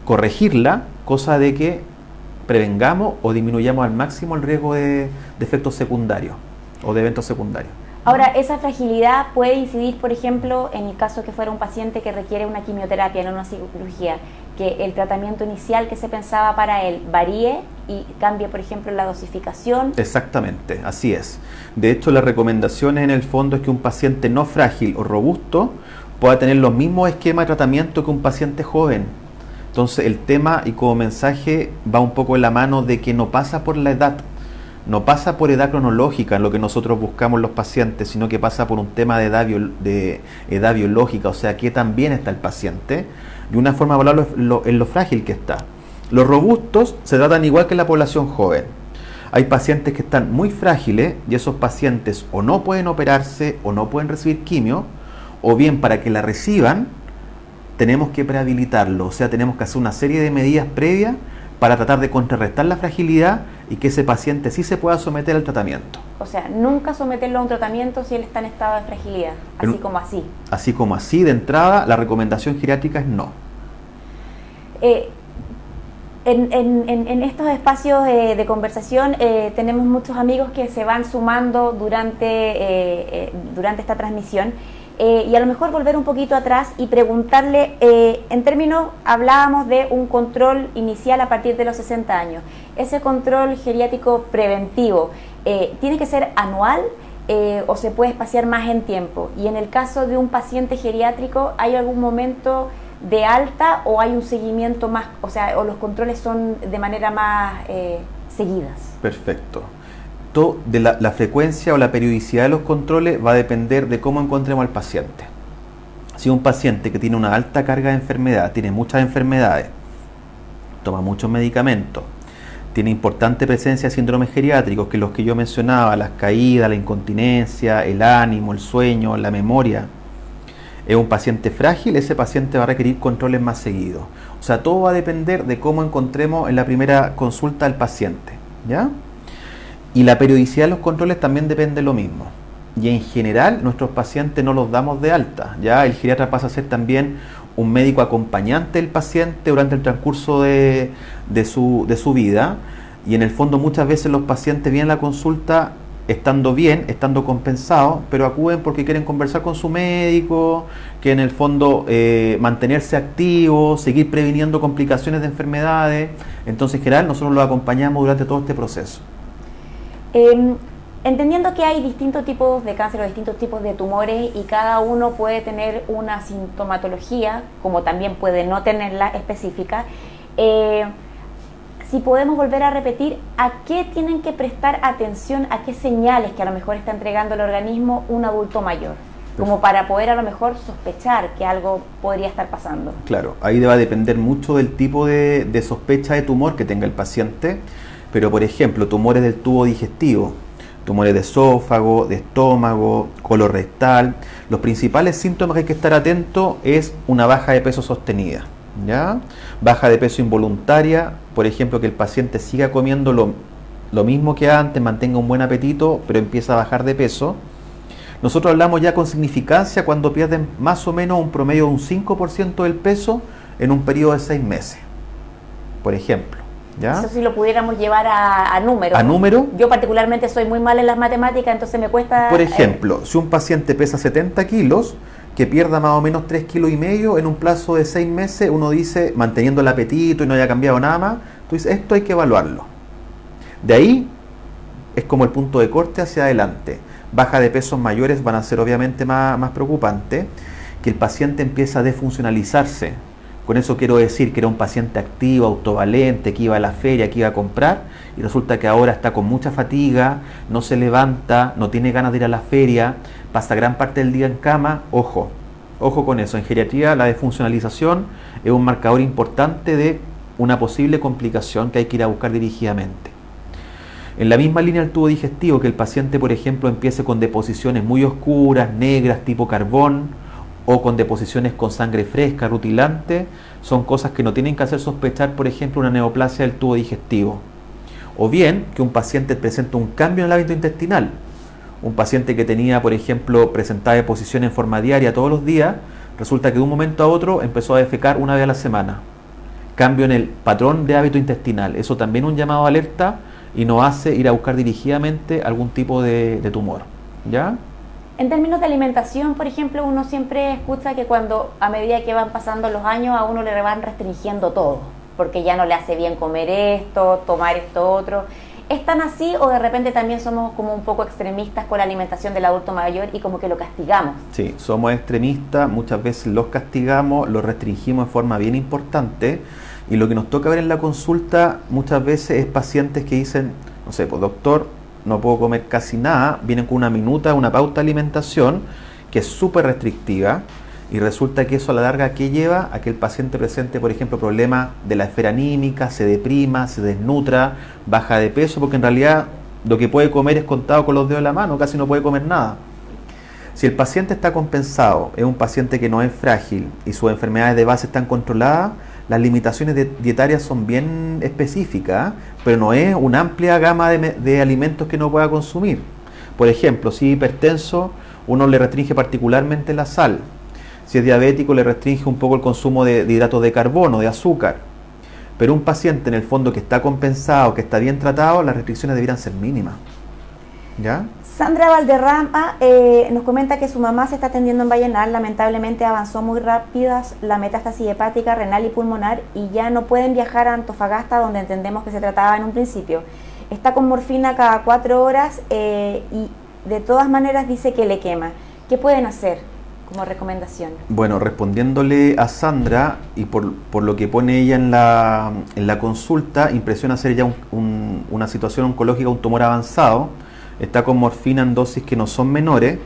corregirla, cosa de que prevengamos o disminuyamos al máximo el riesgo de, de efectos secundarios o de eventos secundarios.
Ahora, esa fragilidad puede incidir, por ejemplo, en el caso que fuera un paciente que requiere una quimioterapia, no una cirugía, que el tratamiento inicial que se pensaba para él varíe y cambie, por ejemplo, la dosificación.
Exactamente, así es. De hecho, las recomendaciones en el fondo es que un paciente no frágil o robusto pueda tener los mismos esquemas de tratamiento que un paciente joven. Entonces, el tema y como mensaje va un poco en la mano de que no pasa por la edad no pasa por edad cronológica en lo que nosotros buscamos los pacientes, sino que pasa por un tema de edad, de edad biológica, o sea, qué tan bien está el paciente, y una forma de hablarlo es lo, lo frágil que está. Los robustos se tratan igual que la población joven. Hay pacientes que están muy frágiles y esos pacientes o no pueden operarse o no pueden recibir quimio, o bien para que la reciban tenemos que prehabilitarlo, o sea, tenemos que hacer una serie de medidas previas para tratar de contrarrestar la fragilidad y que ese paciente sí se pueda someter al tratamiento.
O sea, nunca someterlo a un tratamiento si él está en estado de fragilidad, así como así.
Así como así, de entrada, la recomendación geriátrica es no.
Eh, en, estos espacios de, conversación eh, tenemos muchos amigos que se van sumando durante, eh, durante esta transmisión eh, y a lo mejor volver un poquito atrás y preguntarle, eh, en términos, hablábamos de un control inicial a partir de los 60 años. Ese control geriátrico preventivo, eh, ¿tiene que ser anual o se puede espaciar más en tiempo? Y en el caso de un paciente geriátrico, ¿hay algún momento de alta o hay un seguimiento más, o sea, o los controles son de manera más seguidas?
Perfecto de la, frecuencia o la periodicidad de los controles va a depender de cómo encontremos al paciente. Si un paciente que tiene una alta carga de enfermedad, tiene muchas enfermedades, toma muchos medicamentos, tiene importante presencia de síndromes geriátricos, que los que yo mencionaba, las caídas, la incontinencia, el ánimo, el sueño, la memoria, es un paciente frágil, ese paciente va a requerir controles más seguidos. O sea, todo va a depender de cómo encontremos en la primera consulta al paciente. ¿Ya? Y la periodicidad de los controles también depende de lo mismo. Y en general nuestros pacientes no los damos de alta. Ya el geriatra pasa a ser también un médico acompañante del paciente durante el transcurso de, su, de su vida. Y en el fondo muchas veces los pacientes vienen a la consulta estando bien, estando compensados, pero acuden porque quieren conversar con su médico, que en el fondo eh, mantenerse activos, seguir previniendo complicaciones de enfermedades. Entonces, en general, nosotros los acompañamos durante todo este proceso.
Em, entendiendo que hay distintos tipos de cáncer o distintos tipos de tumores y cada uno puede tener una sintomatología, como también puede no tenerla específica, eh, si podemos volver a repetir, ¿a qué tienen que prestar atención, a qué señales que a lo mejor está entregando el organismo un adulto mayor? Como para poder a lo mejor sospechar que algo podría estar pasando.
Claro, ahí va a depender mucho del tipo de, de sospecha de tumor que tenga el paciente Pero, por ejemplo, tumores del tubo digestivo, tumores de esófago, de estómago, colorectal, los principales síntomas que hay que estar atento es una baja de peso sostenida. ¿ya? Baja de peso involuntaria, por ejemplo, que el paciente siga comiendo lo, lo mismo que antes, mantenga un buen apetito, pero empieza a bajar de peso. Nosotros hablamos ya con significancia cuando pierden más o menos un promedio de un 5% del peso en un periodo de 6 meses, por ejemplo.
¿Ya? Eso si lo pudiéramos llevar a, números.
¿A número?
Yo particularmente soy muy mal en las matemáticas, entonces me cuesta...
Por ejemplo, si un paciente pesa 70 kilos, que pierda más o menos 3 kilos y medio en un plazo de 6 meses, uno dice, manteniendo el apetito y no haya cambiado nada más, tú dices, esto hay que evaluarlo. De ahí es como el punto de corte hacia adelante. Baja de pesos mayores van a ser obviamente más, más preocupantes, que el paciente empieza a defuncionalizarse. Con eso quiero decir que era un paciente activo, autovalente, que iba a la feria, que iba a comprar, y resulta que ahora está con mucha fatiga, no se levanta, no tiene ganas de ir a la feria, pasa gran parte del día en cama. Ojo, ojo con eso. En geriatría la defuncionalización es un marcador importante de una posible complicación que hay que ir a buscar dirigidamente. En la misma línea del tubo digestivo, que el paciente, por ejemplo, empiece con deposiciones muy oscuras, negras, tipo carbón, o con deposiciones con sangre fresca, rutilante, son cosas que no tienen que hacer sospechar, por ejemplo, una neoplasia del tubo digestivo. O bien que un paciente presente un cambio en el hábito intestinal. Un paciente que tenía, por ejemplo, presentaba deposición en forma diaria todos los días, resulta que de un momento a otro empezó a defecar una vez a la semana. Cambio en el patrón de hábito intestinal. Eso también un llamado a alerta y nos hace ir a buscar dirigidamente algún tipo de, tumor. ¿Ya?
En términos de alimentación, por ejemplo, uno siempre escucha que cuando a medida que van pasando los años a uno le van restringiendo todo, porque ya no le hace bien comer esto, tomar esto otro. ¿Es tan así o de repente también somos como un poco extremistas con la alimentación del adulto mayor y como que lo castigamos?
Sí, somos extremistas, muchas veces los castigamos, los restringimos de forma bien importante y lo que nos toca ver en la consulta muchas veces es pacientes que dicen, no sé, pues doctor, no puedo comer casi nada, vienen con una minuta, una pauta de alimentación que es súper restrictiva y resulta que eso a la larga que lleva a que el paciente presente, por ejemplo, problemas de la esfera anímica, se deprima, se desnutra, baja de peso, porque en realidad lo que puede comer es contado con los dedos de la mano, casi no puede comer nada. Si el paciente está compensado, es un paciente que no es frágil y sus enfermedades de base están controladas, las limitaciones dietarias son bien específicas, pero no es una amplia gama de, alimentos que no pueda consumir. Por ejemplo, si es hipertenso, uno le restringe particularmente la sal. Si es diabético, le restringe un poco el consumo de, de hidratos de carbono, de azúcar. Pero un paciente en el fondo que está compensado, que está bien tratado, las restricciones deberían ser mínimas. ¿Ya?
Sandra Valderrama eh, nos comenta que su mamá se está atendiendo en Vallenar, lamentablemente avanzó muy rápidas la metástasis hepática, renal y pulmonar y ya no pueden viajar a Antofagasta, donde entendemos que se trataba en un principio. Está con morfina cada cuatro horas eh, y de todas maneras dice que le quema. ¿Qué pueden hacer como recomendación?
Bueno, respondiéndole a Sandra y por, lo que pone ella en la, en la consulta, impresiona ser ya una situación oncológica, un tumor avanzado está con morfina en dosis que no son menores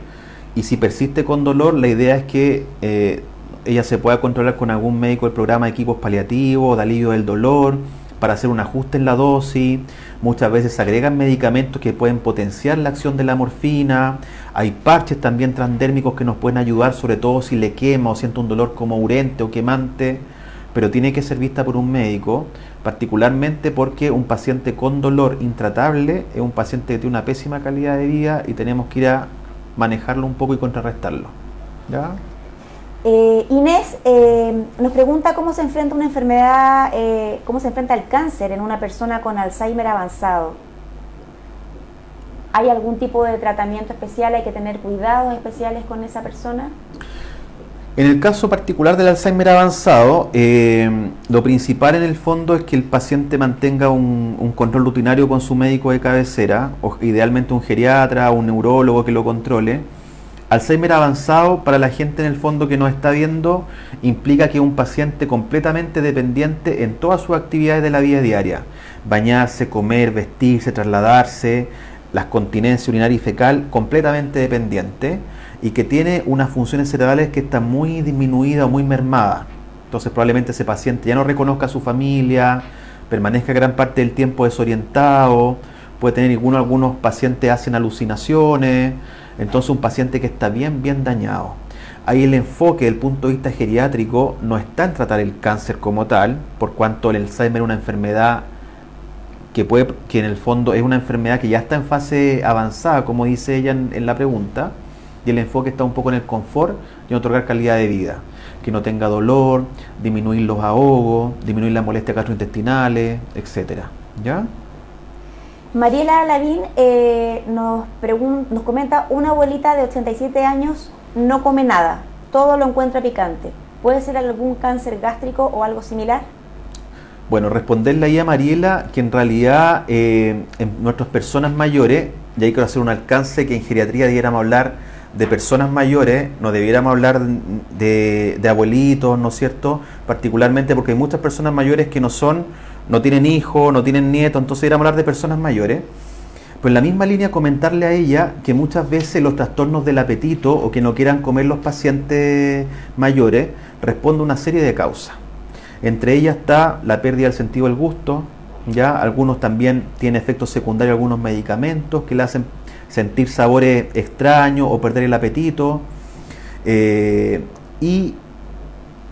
y si persiste con dolor, la idea es que eh, ella se pueda controlar con algún médico del programa de equipos paliativos, de alivio del dolor, para hacer un ajuste en la dosis. Muchas veces agregan medicamentos que pueden potenciar la acción de la morfina. Hay parches también transdérmicos que nos pueden ayudar, sobre todo si le quema o siente un dolor como urente o quemante, pero tiene que ser vista por un médico particularmente porque un paciente con dolor intratable es un paciente que tiene una pésima calidad de vida y tenemos que ir a manejarlo un poco y contrarrestarlo.
Eh, Inés eh, nos pregunta cómo se enfrenta una enfermedad, eh, cómo se enfrenta el cáncer en una persona con Alzheimer avanzado. ¿Hay algún tipo de tratamiento especial? ¿Hay que tener cuidados especiales con esa persona?
En el caso particular del Alzheimer avanzado, eh, lo principal en el fondo es que el paciente mantenga un, control rutinario con su médico de cabecera, o idealmente un geriatra un neurólogo que lo controle. Alzheimer avanzado, para la gente en el fondo que no está viendo, implica que un paciente completamente dependiente en todas sus actividades de la vida diaria. Bañarse, comer, vestirse, trasladarse, las continencias urinaria y fecal, completamente dependiente y que tiene unas funciones cerebrales que están muy disminuidas o muy mermadas. Entonces probablemente ese paciente ya no reconozca a su familia, permanezca gran parte del tiempo desorientado, puede tener algunos, algunos pacientes hacen alucinaciones, entonces un paciente que está bien, bien dañado. Ahí el enfoque del punto de vista geriátrico no está en tratar el cáncer como tal, por cuanto el Alzheimer es una enfermedad que, puede, que en el fondo es una enfermedad que ya está en fase avanzada, como dice ella en, la pregunta, y el enfoque está un poco en el confort y en otorgar calidad de vida, que no tenga dolor, disminuir los ahogos, disminuir las molestias gastrointestinales, etcétera. ¿Ya?
Mariela Lavín eh, nos, nos comenta, una abuelita de 87 años no come nada, todo lo encuentra picante. ¿Puede ser algún cáncer gástrico o algo similar?
Bueno, responderle ahí a Mariela que en realidad eh, en nuestras personas mayores, y hay que hacer un alcance que en geriatría debiéramos hablar de personas mayores, no debiéramos hablar de, de abuelitos, ¿no es cierto? Particularmente porque hay muchas personas mayores que no son no tienen hijos, no tienen nietos, entonces a hablar de personas mayores. Pues en la misma línea comentarle a ella que muchas veces los trastornos del apetito o que no quieran comer los pacientes mayores responden a una serie de causas. Entre ellas está la pérdida del sentido del gusto, ya algunos también tienen efectos secundarios algunos medicamentos que le hacen sentir sabores extraños o perder el apetito. Eh, y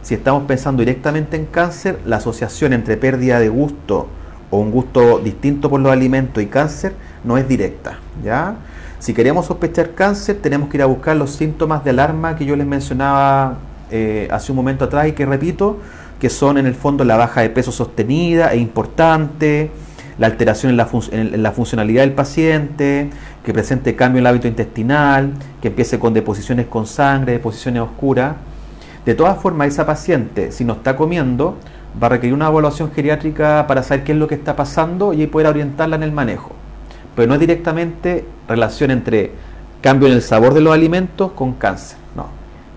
si estamos pensando directamente en cáncer, la asociación entre pérdida de gusto o un gusto distinto por los alimentos y cáncer no es directa. ¿ya? Si queremos sospechar cáncer, tenemos que ir a buscar los síntomas de alarma que yo les mencionaba eh, hace un momento atrás y que repito, que son en el fondo la baja de peso sostenida e importante, la alteración en la, en la, funcionalidad del paciente, que presente cambio en el hábito intestinal, que empiece con deposiciones con sangre, deposiciones oscuras. De todas formas, esa paciente, si no está comiendo, va a requerir una evaluación geriátrica para saber qué es lo que está pasando y poder orientarla en el manejo. Pero no es directamente relación entre cambio en el sabor de los alimentos con cáncer.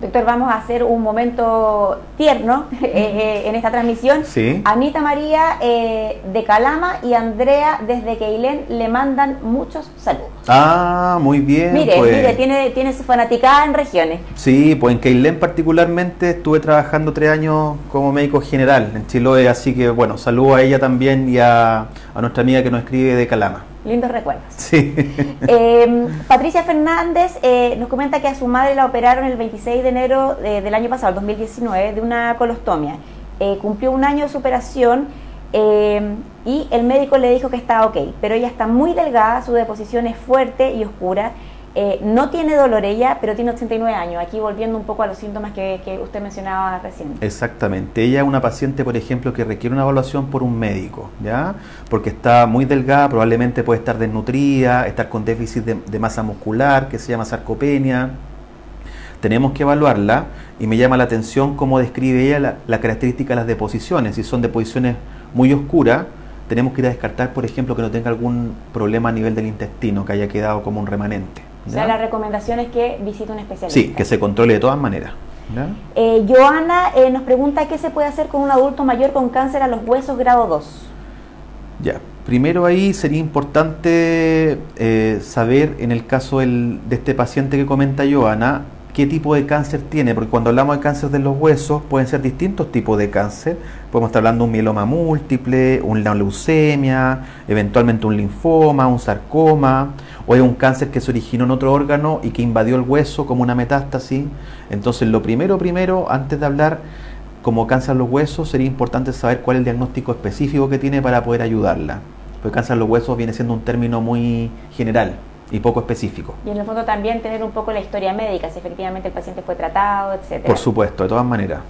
Doctor, vamos a hacer un momento tierno eh, eh, en esta transmisión.
Sí.
Anita María eh, de Calama y Andrea desde Keilén le mandan muchos saludos.
Ah, muy bien.
Mire, pues. mire, tiene, tiene su fanaticada en regiones.
Sí, pues en Keilén particularmente estuve trabajando tres años como médico general en Chiloé, así que bueno, saludo a ella también y a, a nuestra amiga que nos escribe de Calama.
Lindos recuerdos.
Sí.
Em, Patricia Fernández eh, nos comenta que a su madre la operaron el 26 de enero del año pasado, el 2019, de una colostomia. Eh, cumplió un año de su operación em, y el médico le dijo que estaba ok, pero ella está muy delgada, su deposición es fuerte y oscura eh, no tiene dolor ella, pero tiene 89 años. Aquí volviendo un poco a los síntomas que, usted mencionaba recién.
Exactamente. Ella es una paciente, por ejemplo, que requiere una evaluación por un médico, ¿ya? Porque está muy delgada, probablemente puede estar desnutrida, estar con déficit de, masa muscular, que se llama sarcopenia. Tenemos que evaluarla y me llama la atención cómo describe ella la, característica de las deposiciones. Si son deposiciones muy oscuras, tenemos que ir a descartar, por ejemplo, que no tenga algún problema a nivel del intestino, que haya quedado como un remanente.
O sea, la recomendación es que visite un especialista.
Sí, que se controle de todas maneras.
Eh, Joana eh, nos pregunta qué se puede hacer con un adulto mayor con cáncer a los huesos grado 2.
Ya, primero ahí sería importante eh, saber en el caso de este paciente que comenta Joana, qué tipo de cáncer tiene, porque cuando hablamos de cáncer de los huesos pueden ser distintos tipos de cáncer. Podemos estar hablando de un mieloma múltiple, una leucemia, eventualmente un linfoma, un sarcoma, o es un cáncer que se originó en otro órgano y que invadió el hueso como una metástasis. Entonces, lo primero, primero, antes de hablar como cáncer de los huesos, sería importante saber cuál es el diagnóstico específico que tiene para poder ayudarla. Porque cáncer de los huesos viene siendo un término muy general y poco específico.
Y en el fondo también tener un poco la historia médica, si efectivamente el paciente fue tratado, etcétera.
Por supuesto, de todas maneras.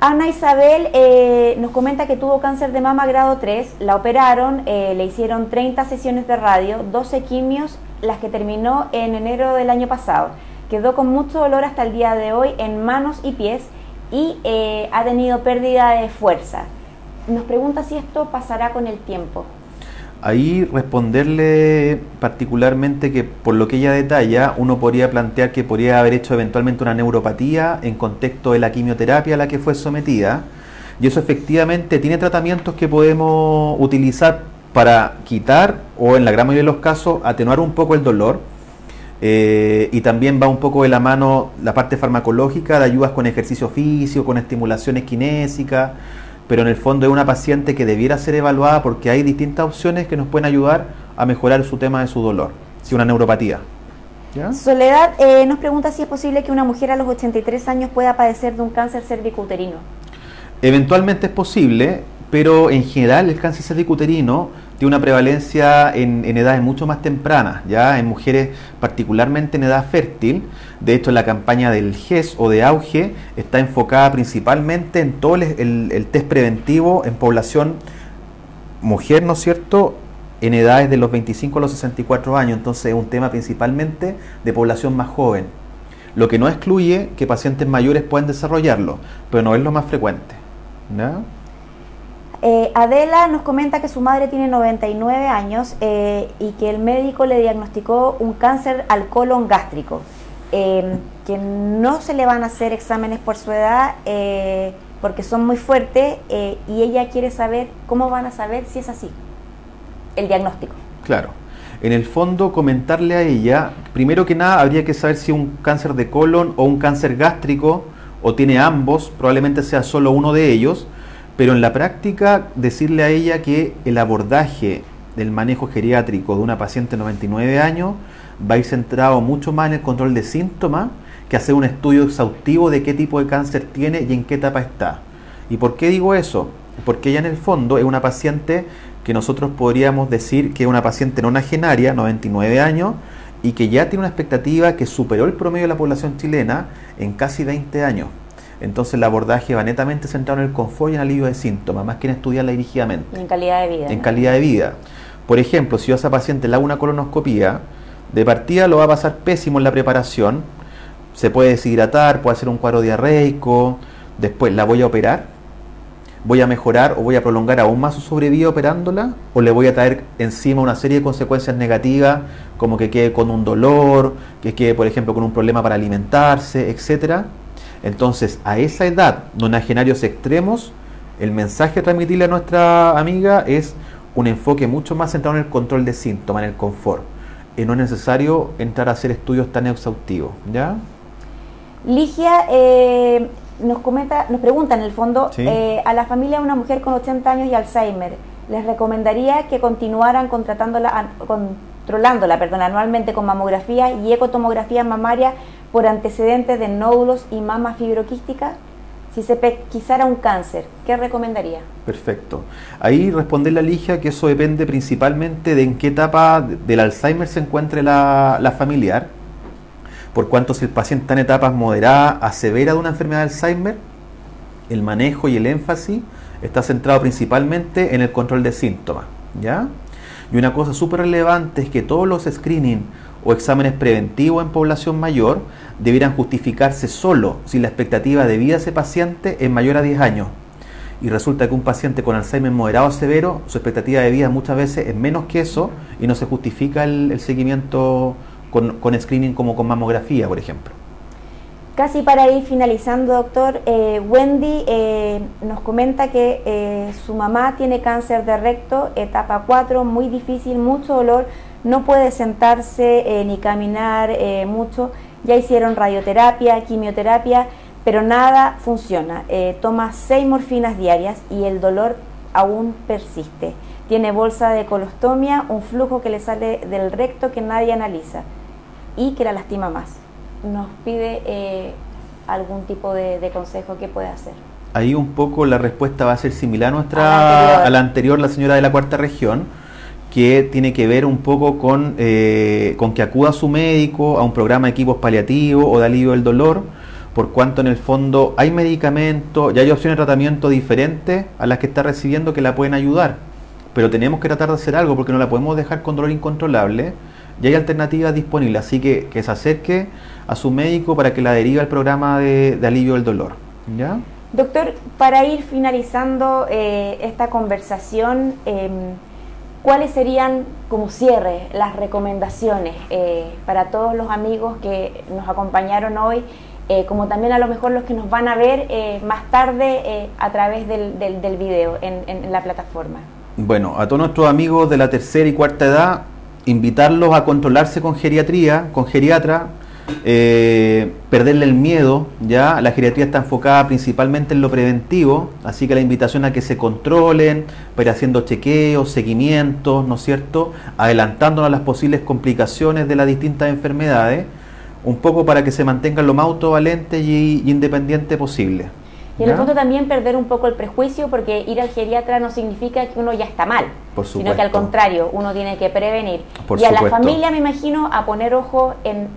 Ana Isabel eh, nos comenta que tuvo cáncer de mama grado 3, la operaron, eh, le hicieron 30 sesiones de radio, 12 quimios, las que terminó en enero del año pasado. Quedó con mucho dolor hasta el día de hoy en manos y pies y eh, ha tenido pérdida de fuerza. Nos pregunta si esto pasará con el tiempo.
Ahí responderle particularmente que por lo que ella detalla, uno podría plantear que podría haber hecho eventualmente una neuropatía en contexto de la quimioterapia a la que fue sometida. Y eso efectivamente tiene tratamientos que podemos utilizar para quitar o en la gran mayoría de los casos atenuar un poco el dolor. Eh, y también va un poco de la mano la parte farmacológica de ayudas con ejercicio físico, con estimulaciones kinésicas pero en el fondo es una paciente que debiera ser evaluada porque hay distintas opciones que nos pueden ayudar a mejorar su tema de su dolor, si una neuropatía.
Soledad eh, nos pregunta si es posible que una mujer a los 83 años pueda padecer de un cáncer cervicuterino.
Eventualmente es posible, pero en general el cáncer cervicuterino tiene una prevalencia en, edades mucho más tempranas, ya en mujeres particularmente en edad fértil. De hecho, la campaña del GES o de auge está enfocada principalmente en todo el, test preventivo en población mujer, ¿no es cierto?, en edades de los 25 a los 64 años, entonces es un tema principalmente de población más joven, lo que no excluye que pacientes mayores puedan desarrollarlo, pero no es lo más frecuente.
Eh, Adela nos comenta que su madre tiene 99 años eh, y que el médico le diagnosticó un cáncer al colon gástrico, em, que no se le van a hacer exámenes por su edad eh, porque son muy fuertes y ella quiere saber cómo van a saber si es así el diagnóstico.
Claro. En el fondo, comentarle a ella, primero que nada, habría que saber si un cáncer de colon o un cáncer gástrico, o tiene ambos, probablemente sea solo uno de ellos, pero en la práctica decirle a ella que el abordaje del manejo geriátrico de una paciente de 99 años va a ir centrado mucho más en el control de síntomas que hacer un estudio exhaustivo de qué tipo de cáncer tiene y en qué etapa está. ¿Y por qué digo eso? Porque ella en el fondo es una paciente que nosotros podríamos decir que es una paciente nonagenaria, 99 años, y que ya tiene una expectativa que superó el promedio de la población chilena en casi 20 años. Entonces el abordaje va netamente centrado en el confort y en el alivio de síntomas, más que en estudiarla dirigidamente.
en calidad de vida.
En calidad de vida. Por ejemplo, si yo a esa paciente le hago una colonoscopía, de partida lo va a pasar pésimo en la preparación, se puede deshidratar, puede hacer un cuadro diarreico, después la voy a operar, voy a mejorar o voy a prolongar aún más su sobrevida operándola o le voy a traer encima una serie de consecuencias negativas como que quede con un dolor, que quede por ejemplo con un problema para alimentarse, etcétera. Entonces, a esa edad, nonagenarios extremos, el mensaje a transmitirle a nuestra amiga es un enfoque mucho más centrado en el control de síntomas, en el confort. Y no es necesario entrar a hacer estudios tan exhaustivos, ¿ya?
Ligia, eh, nos comenta, nos pregunta en el fondo, eh, a la familia de una mujer con 80 años y Alzheimer, ¿les recomendaría que continuaran contratándola, controlándola perdón, anualmente con mamografía y ecotomografía mamaria por antecedentes de nódulos y mama fibroquística? Si se pesquisara un cáncer, ¿qué recomendaría?
Perfecto. Ahí responde la Ligia que eso depende principalmente de en qué etapa del Alzheimer se encuentre la, la familiar por cuanto si el paciente está en etapas moderadas a severa de una enfermedad de Alzheimer, el manejo y el énfasis está centrado principalmente en el control de síntomas. ¿ya? Y una cosa súper relevante es que todos los screening o exámenes preventivos en población mayor debieran justificarse solo si la expectativa de vida de ese paciente es mayor a 10 años. Y resulta que un paciente con Alzheimer moderado o severo, su expectativa de vida muchas veces es menos que eso y no se justifica el, seguimiento con, screening como con mamografía, por ejemplo.
Casi para ir finalizando, doctor, eh, Wendy eh, nos comenta que eh, su mamá tiene cáncer de recto, etapa 4, muy difícil, mucho dolor, no puede sentarse ni caminar mucho, ya hicieron radioterapia, quimioterapia, pero nada funciona. toma 6 morfinas diarias y el dolor aún persiste. Tiene bolsa de colostomia, un flujo que le sale del recto que nadie analiza y que la lastima más. Nos pide eh, algún tipo de, consejo que puede hacer.
Ahí un poco la respuesta va a ser similar a nuestra a la anterior, la, señora de la cuarta región, que tiene que ver un poco con, eh, con que acuda a su médico a un programa de equipos paliativos o de alivio del dolor, por cuanto en el fondo hay medicamentos, y hay opciones de tratamiento diferentes a las que está recibiendo que la pueden ayudar. Pero tenemos que tratar de hacer algo porque no la podemos dejar con dolor incontrolable y hay alternativas disponibles, así que que se acerque a su médico para que la derive al programa de, alivio del dolor. ¿ya?
Doctor, para ir finalizando eh, esta conversación, em, ¿cuáles serían como cierre las recomendaciones eh, para todos los amigos que nos acompañaron hoy? Eh, como también a lo mejor los que nos van a ver más tarde a través del, del, video en, en la plataforma.
Bueno, a todos nuestros amigos de la tercera y cuarta edad, invitarlos a controlarse con geriatría, con geriatra, eh, perderle el miedo, ya la geriatría está enfocada principalmente en lo preventivo, así que la invitación a que se controlen, para ir haciendo chequeos, seguimientos, ¿no es cierto? Adelantándonos a las posibles complicaciones de las distintas enfermedades, un poco para que se mantengan lo más autovalente y, independiente posible.
Y en el fondo también perder un poco el prejuicio, porque ir al geriatra no significa que uno ya está mal, sino que al contrario, uno tiene que prevenir. y a la familia, me imagino, a poner ojo en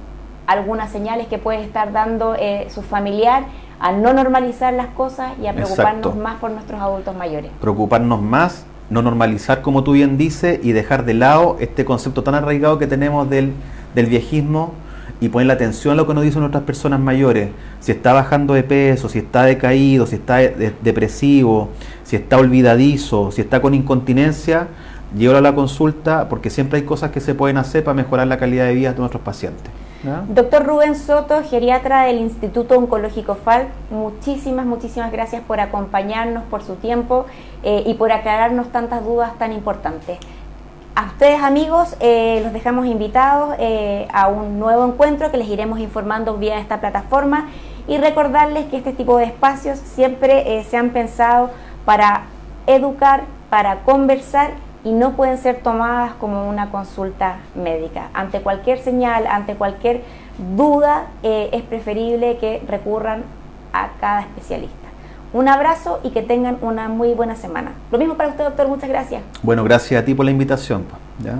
algunas señales que puede estar dando eh, su familiar a no normalizar las cosas y a preocuparnos más por nuestros adultos mayores.
Preocuparnos más, no normalizar como tú bien dices y dejar de lado este concepto tan arraigado que tenemos del, del viejismo y poner la atención a lo que nos dicen otras personas mayores. Si está bajando de peso, si está decaído, si está depresivo, si está olvidadizo, si está con incontinencia, llévalo a la consulta porque siempre hay cosas que se pueden hacer para mejorar la calidad de vida de nuestros pacientes.
Doctor Rubén Soto, geriatra del Instituto Oncológico FALC, muchísimas, muchísimas gracias por acompañarnos, por su tiempo eh, y por aclararnos tantas dudas tan importantes. A ustedes amigos eh, los dejamos invitados eh, a un nuevo encuentro que les iremos informando vía esta plataforma y recordarles que este tipo de espacios siempre se han pensado para educar, para conversar y no pueden ser tomadas como una consulta médica. Ante cualquier señal, ante cualquier duda, eh, es preferible que recurran a cada especialista. Un abrazo y que tengan una muy buena semana. Lo mismo para usted, doctor. Muchas gracias.
Bueno, gracias a ti por la invitación. ¿ya?